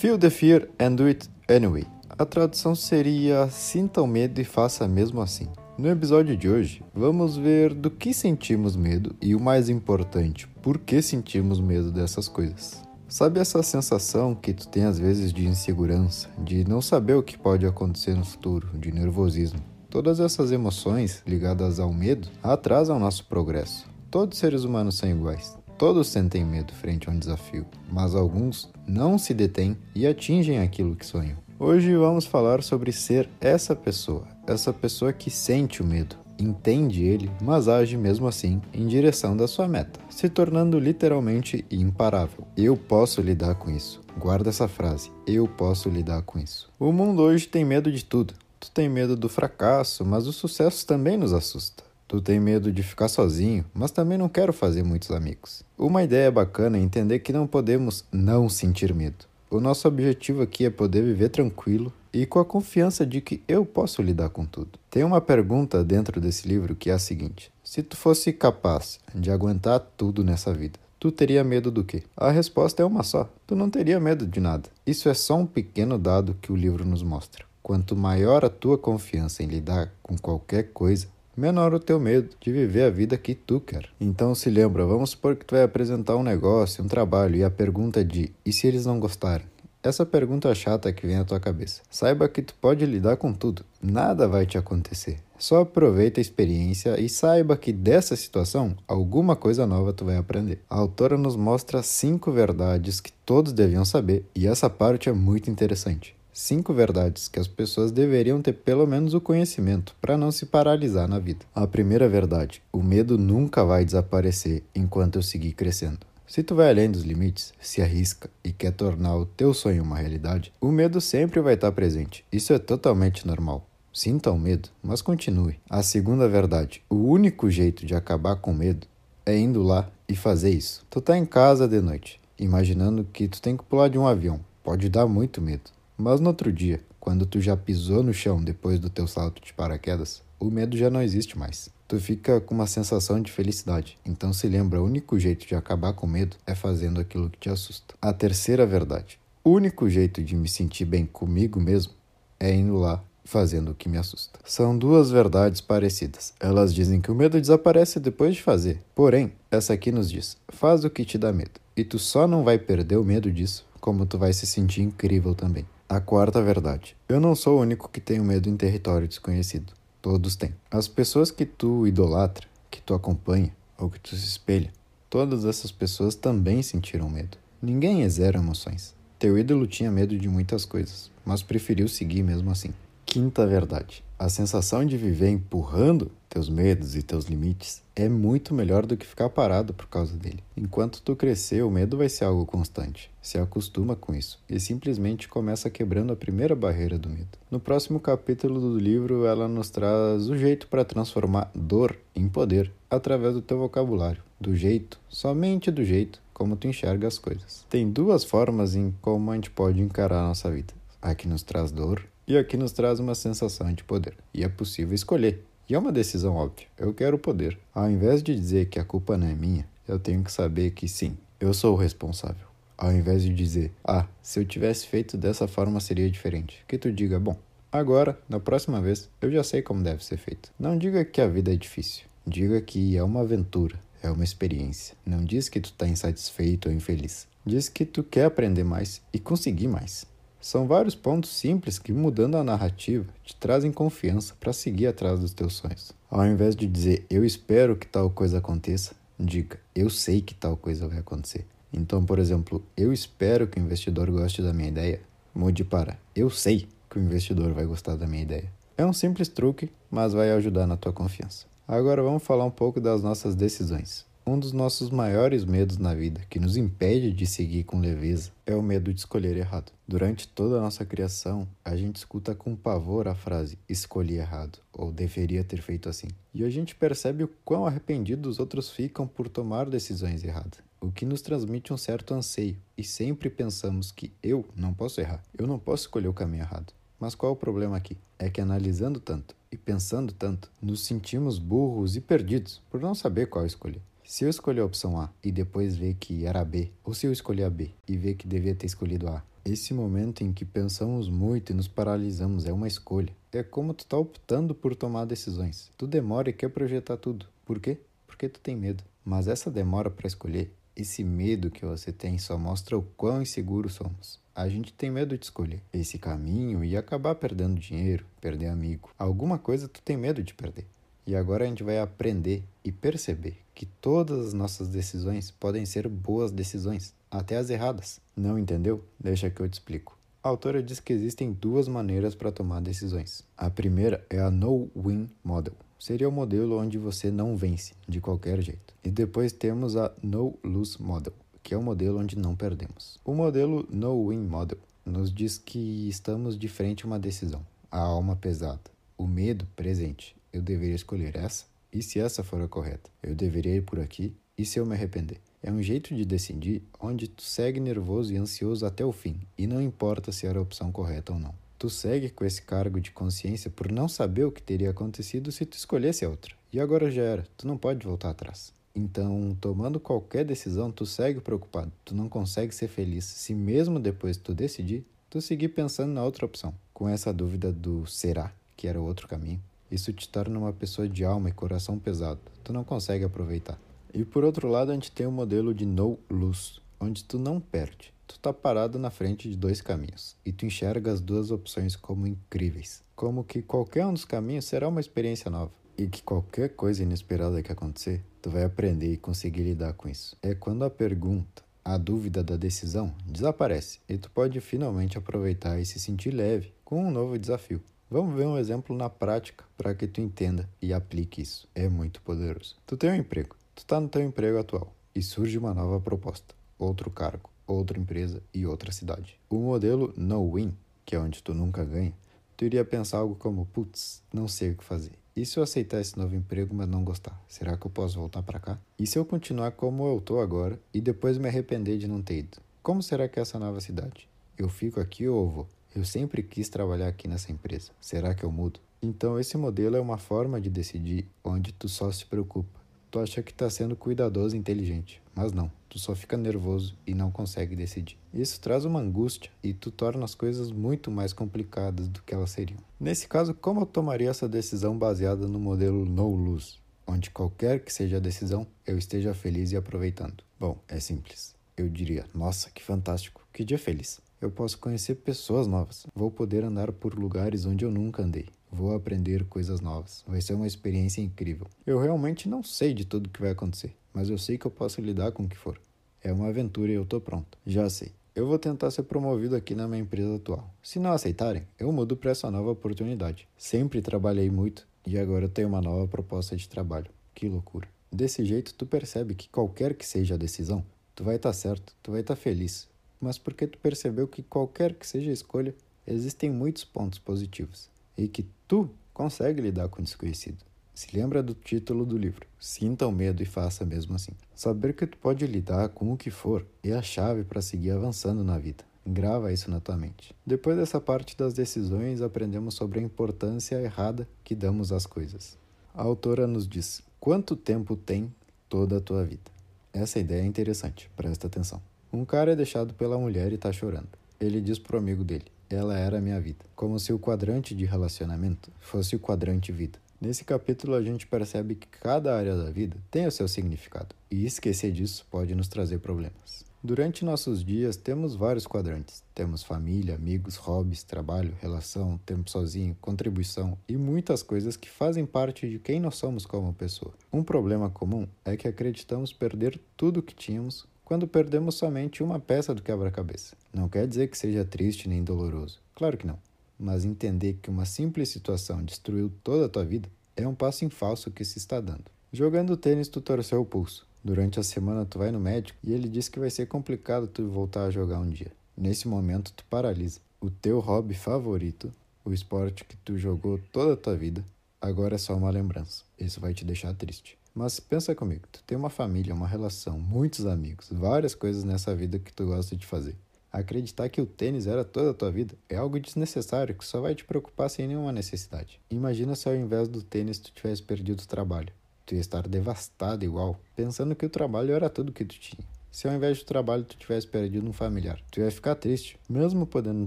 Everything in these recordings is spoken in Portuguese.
Feel the fear and do it anyway. A tradução seria Sinta o medo e faça mesmo assim. No episódio de hoje, vamos ver do que sentimos medo e o mais importante, por que sentimos medo dessas coisas. Sabe essa sensação que tu tem às vezes de insegurança, de não saber o que pode acontecer no futuro, de nervosismo? Todas essas emoções ligadas ao medo atrasam nosso progresso. Todos os seres humanos são iguais. Todos sentem medo frente a um desafio, mas alguns não se detêm e atingem aquilo que sonham. Hoje vamos falar sobre ser essa pessoa, essa pessoa que sente o medo, entende ele, mas age mesmo assim em direção da sua meta, se tornando literalmente imparável. Eu posso lidar com isso. Guarda essa frase. Eu posso lidar com isso. O mundo hoje tem medo de tudo. Tu tem medo do fracasso, mas o sucesso também nos assusta. Tu tem medo de ficar sozinho, mas também não quero fazer muitos amigos. Uma ideia bacana é entender que não podemos não sentir medo. O nosso objetivo aqui é poder viver tranquilo e com a confiança de que eu posso lidar com tudo. Tem uma pergunta dentro desse livro que é a seguinte: se tu fosse capaz de aguentar tudo nessa vida, tu teria medo do quê? A resposta é uma só: tu não teria medo de nada. Isso é só um pequeno dado que o livro nos mostra. Quanto maior a tua confiança em lidar com qualquer coisa, menor o teu medo de viver a vida que tu quer. Então se lembra, vamos supor que tu vai apresentar um negócio, um trabalho e a pergunta de e se eles não gostarem? Essa pergunta chata que vem à tua cabeça. Saiba que tu pode lidar com tudo. Nada vai te acontecer. Só aproveita a experiência e saiba que dessa situação alguma coisa nova tu vai aprender. A autora nos mostra cinco verdades que todos deviam saber e essa parte é muito interessante. Cinco verdades que as pessoas deveriam ter pelo menos o conhecimento para não se paralisar na vida. A primeira verdade: o medo nunca vai desaparecer enquanto eu seguir crescendo. Se tu vai além dos limites, se arrisca e quer tornar o teu sonho uma realidade, o medo sempre vai estar presente. Isso é totalmente normal. Sinta o medo, mas continue. A segunda verdade: o único jeito de acabar com o medo é indo lá e fazer isso. Tu tá em casa de noite, imaginando que tu tem que pular de um avião. Pode dar muito medo. Mas no outro dia, quando tu já pisou no chão depois do teu salto de paraquedas, o medo já não existe mais tu fica com uma sensação de felicidade. Então se lembra, o único jeito de acabar com medo é fazendo aquilo que te assusta. A terceira verdade. O único jeito de me sentir bem comigo mesmo é indo lá fazendo o que me assusta. São duas verdades parecidas. Elas dizem que o medo desaparece depois de fazer. Porém, essa aqui nos diz: faz o que te dá medo. E tu só não vai perder o medo disso, como tu vai se sentir incrível também. A quarta verdade. Eu não sou o único que tenho medo em território desconhecido. Todos têm. As pessoas que tu idolatra, que tu acompanha ou que tu se espelha, todas essas pessoas também sentiram medo. Ninguém é zero emoções. Teu ídolo tinha medo de muitas coisas, mas preferiu seguir mesmo assim. Quinta verdade: a sensação de viver empurrando teus medos e teus limites é muito melhor do que ficar parado por causa dele. Enquanto tu crescer, o medo vai ser algo constante. Se acostuma com isso e simplesmente começa quebrando a primeira barreira do medo. No próximo capítulo do livro, ela nos traz o jeito para transformar dor em poder através do teu vocabulário, do jeito, somente do jeito como tu enxerga as coisas. Tem duas formas em como a gente pode encarar a nossa vida. A que nos traz dor e aqui nos traz uma sensação de poder. E é possível escolher. E é uma decisão óbvia. Eu quero poder. Ao invés de dizer que a culpa não é minha, eu tenho que saber que sim, eu sou o responsável. Ao invés de dizer, ah, se eu tivesse feito dessa forma seria diferente, que tu diga, bom, agora, na próxima vez, eu já sei como deve ser feito. Não diga que a vida é difícil. Diga que é uma aventura, é uma experiência. Não diz que tu está insatisfeito ou infeliz. Diz que tu quer aprender mais e conseguir mais. São vários pontos simples que, mudando a narrativa, te trazem confiança para seguir atrás dos teus sonhos. Ao invés de dizer eu espero que tal coisa aconteça, diga eu sei que tal coisa vai acontecer. Então, por exemplo, eu espero que o investidor goste da minha ideia. Mude para eu sei que o investidor vai gostar da minha ideia. É um simples truque, mas vai ajudar na tua confiança. Agora vamos falar um pouco das nossas decisões. Um dos nossos maiores medos na vida, que nos impede de seguir com leveza, é o medo de escolher errado. Durante toda a nossa criação, a gente escuta com pavor a frase escolhi errado ou deveria ter feito assim. E a gente percebe o quão arrependidos os outros ficam por tomar decisões erradas, o que nos transmite um certo anseio e sempre pensamos que eu não posso errar, eu não posso escolher o caminho errado. Mas qual é o problema aqui? É que analisando tanto e pensando tanto, nos sentimos burros e perdidos por não saber qual escolher. Se eu escolher a opção A e depois ver que era B, ou se eu escolher a B e ver que devia ter escolhido A, Esse momento em que pensamos muito e nos paralisamos é uma escolha. É como tu tá optando por tomar decisões. Tu demora e quer projetar tudo. Por quê? Porque tu tem medo. Mas essa demora para escolher, esse medo que você tem só mostra o quão inseguros somos. A gente tem medo de escolher esse caminho e acabar perdendo dinheiro, perder amigo. Alguma coisa tu tem medo de perder. E agora a gente vai aprender e perceber que todas as nossas decisões podem ser boas decisões, até as erradas. Não entendeu? Deixa que eu te explico. A autora diz que existem duas maneiras para tomar decisões. A primeira é a No-Win Model. Seria o modelo onde você não vence de qualquer jeito. E depois temos a No-Lose Model, que é o modelo onde não perdemos. O modelo No-Win Model nos diz que estamos de frente a uma decisão, a alma pesada, o medo presente eu deveria escolher essa? E se essa for a correta? Eu deveria ir por aqui? E se eu me arrepender? É um jeito de decidir onde tu segue nervoso e ansioso até o fim, e não importa se era a opção correta ou não. Tu segue com esse cargo de consciência por não saber o que teria acontecido se tu escolhesse a outra. E agora já era, tu não pode voltar atrás. Então, tomando qualquer decisão, tu segue preocupado, tu não consegue ser feliz se mesmo depois tu decidir, tu seguir pensando na outra opção, com essa dúvida do será, que era o outro caminho. Isso te torna uma pessoa de alma e coração pesado. Tu não consegue aproveitar. E por outro lado, a gente tem o modelo de no lose, onde tu não perde. Tu tá parado na frente de dois caminhos e tu enxerga as duas opções como incríveis, como que qualquer um dos caminhos será uma experiência nova e que qualquer coisa inesperada que acontecer, tu vai aprender e conseguir lidar com isso. É quando a pergunta, a dúvida da decisão desaparece e tu pode finalmente aproveitar e se sentir leve com um novo desafio. Vamos ver um exemplo na prática para que tu entenda e aplique isso. É muito poderoso. Tu tem um emprego, tu está no teu emprego atual e surge uma nova proposta, outro cargo, outra empresa e outra cidade. O modelo no win, que é onde tu nunca ganha, tu iria pensar algo como, putz, não sei o que fazer. E se eu aceitar esse novo emprego, mas não gostar? Será que eu posso voltar para cá? E se eu continuar como eu tô agora e depois me arrepender de não ter ido? Como será que é essa nova cidade? Eu fico aqui ou vou? Eu sempre quis trabalhar aqui nessa empresa. Será que eu mudo? Então esse modelo é uma forma de decidir onde tu só se preocupa. Tu acha que está sendo cuidadoso e inteligente, mas não. Tu só fica nervoso e não consegue decidir. Isso traz uma angústia e tu torna as coisas muito mais complicadas do que elas seriam. Nesse caso, como eu tomaria essa decisão baseada no modelo no lose, onde qualquer que seja a decisão, eu esteja feliz e aproveitando? Bom, é simples. Eu diria: "Nossa, que fantástico. Que dia feliz." Eu posso conhecer pessoas novas. Vou poder andar por lugares onde eu nunca andei. Vou aprender coisas novas. Vai ser uma experiência incrível. Eu realmente não sei de tudo o que vai acontecer, mas eu sei que eu posso lidar com o que for. É uma aventura e eu tô pronto. Já sei. Eu vou tentar ser promovido aqui na minha empresa atual. Se não aceitarem, eu mudo para essa nova oportunidade. Sempre trabalhei muito e agora eu tenho uma nova proposta de trabalho. Que loucura. Desse jeito, tu percebe que qualquer que seja a decisão, tu vai estar tá certo, tu vai estar tá feliz, mas porque tu percebeu que qualquer que seja a escolha, existem muitos pontos positivos e que tu consegue lidar com o desconhecido. Se lembra do título do livro: Sinta o medo e faça mesmo assim. Saber que tu pode lidar com o que for é a chave para seguir avançando na vida. Grava isso na tua mente. Depois dessa parte das decisões, aprendemos sobre a importância errada que damos às coisas. A autora nos diz: quanto tempo tem toda a tua vida? Essa ideia é interessante, presta atenção. Um cara é deixado pela mulher e tá chorando. Ele diz pro amigo dele: Ela era a minha vida. Como se o quadrante de relacionamento fosse o quadrante vida. Nesse capítulo a gente percebe que cada área da vida tem o seu significado, e esquecer disso pode nos trazer problemas. Durante nossos dias temos vários quadrantes. Temos família, amigos, hobbies, trabalho, relação, tempo sozinho, contribuição e muitas coisas que fazem parte de quem nós somos como pessoa. Um problema comum é que acreditamos perder tudo o que tínhamos quando perdemos somente uma peça do quebra-cabeça. Não quer dizer que seja triste nem doloroso. Claro que não. Mas entender que uma simples situação destruiu toda a tua vida é um passo em falso que se está dando. Jogando tênis, tu torceu o pulso. Durante a semana, tu vai no médico e ele diz que vai ser complicado tu voltar a jogar um dia. Nesse momento, tu paralisa. O teu hobby favorito, o esporte que tu jogou toda a tua vida, agora é só uma lembrança. Isso vai te deixar triste. Mas pensa comigo, tu tem uma família, uma relação, muitos amigos, várias coisas nessa vida que tu gosta de fazer. Acreditar que o tênis era toda a tua vida é algo desnecessário que só vai te preocupar sem nenhuma necessidade. Imagina se ao invés do tênis tu tivesse perdido o trabalho. Tu ia estar devastado igual, pensando que o trabalho era tudo que tu tinha. Se ao invés do trabalho tu tivesse perdido um familiar, tu ia ficar triste, mesmo podendo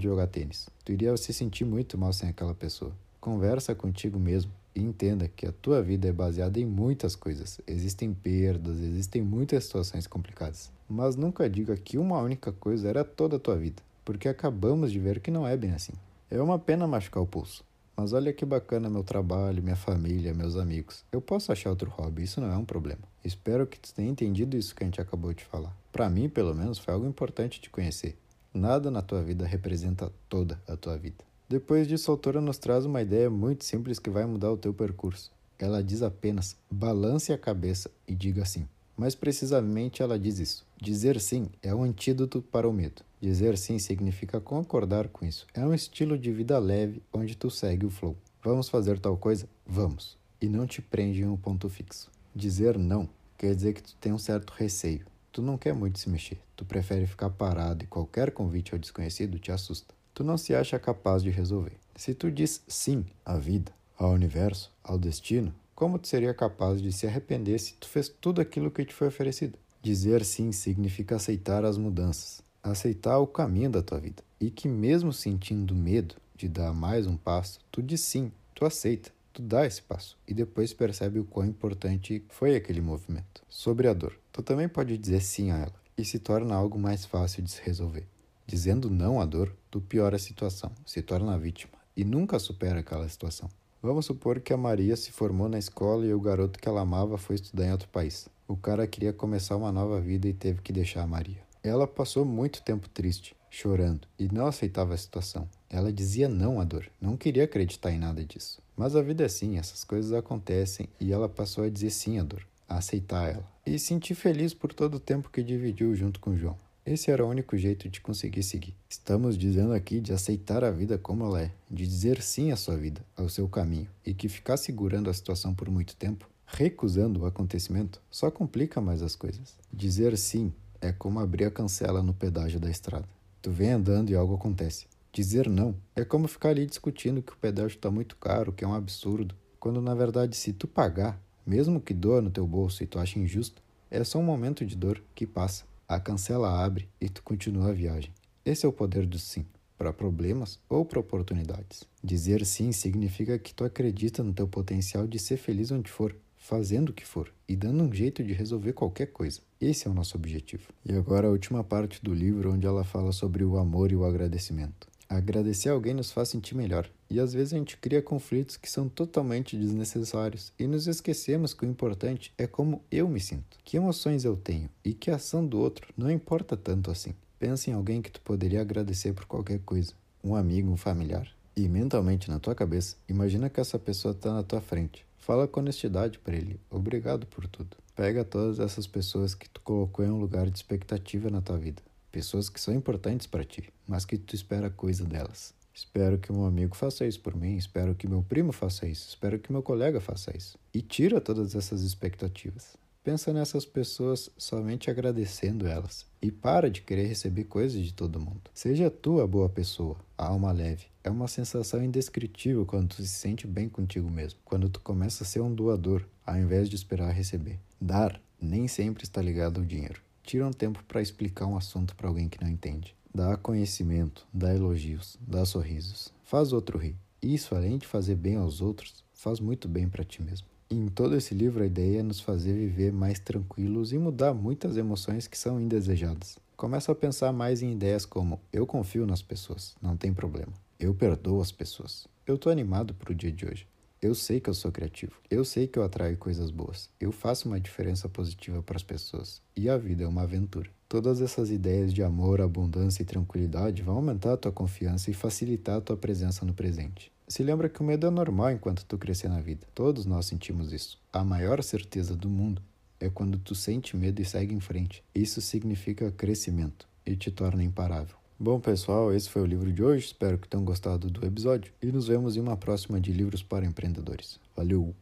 jogar tênis. Tu iria se sentir muito mal sem aquela pessoa. Conversa contigo mesmo e entenda que a tua vida é baseada em muitas coisas. Existem perdas, existem muitas situações complicadas. Mas nunca diga que uma única coisa era toda a tua vida, porque acabamos de ver que não é bem assim. É uma pena machucar o pulso. Mas olha que bacana meu trabalho, minha família, meus amigos. Eu posso achar outro hobby, isso não é um problema. Espero que tu tenha entendido isso que a gente acabou de falar. Para mim, pelo menos, foi algo importante de conhecer. Nada na tua vida representa toda a tua vida. Depois disso, a autora nos traz uma ideia muito simples que vai mudar o teu percurso. Ela diz apenas: balance a cabeça e diga sim. Mais precisamente, ela diz isso. Dizer sim é um antídoto para o medo. Dizer sim significa concordar com isso. É um estilo de vida leve onde tu segue o flow. Vamos fazer tal coisa? Vamos. E não te prende em um ponto fixo. Dizer não quer dizer que tu tem um certo receio. Tu não quer muito se mexer. Tu prefere ficar parado e qualquer convite ao desconhecido te assusta tu não se acha capaz de resolver. Se tu diz sim à vida, ao universo, ao destino, como tu seria capaz de se arrepender se tu fez tudo aquilo que te foi oferecido? Dizer sim significa aceitar as mudanças, aceitar o caminho da tua vida. E que mesmo sentindo medo de dar mais um passo, tu diz sim, tu aceita, tu dá esse passo e depois percebe o quão importante foi aquele movimento. Sobre a dor, tu também pode dizer sim a ela e se torna algo mais fácil de se resolver. Dizendo não à dor, tu piora a situação, se torna vítima e nunca supera aquela situação. Vamos supor que a Maria se formou na escola e o garoto que ela amava foi estudar em outro país. O cara queria começar uma nova vida e teve que deixar a Maria. Ela passou muito tempo triste, chorando, e não aceitava a situação. Ela dizia não à dor, não queria acreditar em nada disso. Mas a vida é assim, essas coisas acontecem e ela passou a dizer sim à dor, a aceitar ela. E sentir feliz por todo o tempo que dividiu junto com João. Esse era o único jeito de conseguir seguir. Estamos dizendo aqui de aceitar a vida como ela é, de dizer sim à sua vida, ao seu caminho, e que ficar segurando a situação por muito tempo, recusando o acontecimento, só complica mais as coisas. Dizer sim é como abrir a cancela no pedágio da estrada. Tu vem andando e algo acontece. Dizer não é como ficar ali discutindo que o pedágio está muito caro, que é um absurdo, quando na verdade se tu pagar, mesmo que doa no teu bolso e tu acha injusto, é só um momento de dor que passa a cancela abre e tu continua a viagem. Esse é o poder do sim, para problemas ou para oportunidades. Dizer sim significa que tu acredita no teu potencial de ser feliz onde for, fazendo o que for e dando um jeito de resolver qualquer coisa. Esse é o nosso objetivo. E agora a última parte do livro onde ela fala sobre o amor e o agradecimento. Agradecer alguém nos faz sentir melhor, e às vezes a gente cria conflitos que são totalmente desnecessários e nos esquecemos que o importante é como eu me sinto, que emoções eu tenho e que a ação do outro não importa tanto assim. Pensa em alguém que tu poderia agradecer por qualquer coisa, um amigo, um familiar. E mentalmente na tua cabeça, imagina que essa pessoa está na tua frente. Fala com honestidade para ele. Obrigado por tudo. Pega todas essas pessoas que tu colocou em um lugar de expectativa na tua vida pessoas que são importantes para ti, mas que tu espera coisa delas. Espero que meu amigo faça isso por mim, espero que meu primo faça isso, espero que meu colega faça isso. E tira todas essas expectativas. Pensa nessas pessoas somente agradecendo elas e para de querer receber coisas de todo mundo. Seja tu a boa pessoa, a alma leve. É uma sensação indescritível quando tu se sente bem contigo mesmo, quando tu começa a ser um doador, ao invés de esperar receber. Dar nem sempre está ligado ao dinheiro. Tira um tempo para explicar um assunto para alguém que não entende. Dá conhecimento, dá elogios, dá sorrisos. Faz outro rir. Isso, além de fazer bem aos outros, faz muito bem para ti mesmo. Em todo esse livro, a ideia é nos fazer viver mais tranquilos e mudar muitas emoções que são indesejadas. Começa a pensar mais em ideias como: eu confio nas pessoas, não tem problema. Eu perdoo as pessoas. Eu tô animado pro dia de hoje. Eu sei que eu sou criativo. Eu sei que eu atraio coisas boas. Eu faço uma diferença positiva para as pessoas. E a vida é uma aventura. Todas essas ideias de amor, abundância e tranquilidade vão aumentar a tua confiança e facilitar a tua presença no presente. Se lembra que o medo é normal enquanto tu crescer na vida. Todos nós sentimos isso. A maior certeza do mundo é quando tu sente medo e segue em frente. Isso significa crescimento e te torna imparável. Bom, pessoal, esse foi o livro de hoje. Espero que tenham gostado do episódio e nos vemos em uma próxima de Livros para Empreendedores. Valeu!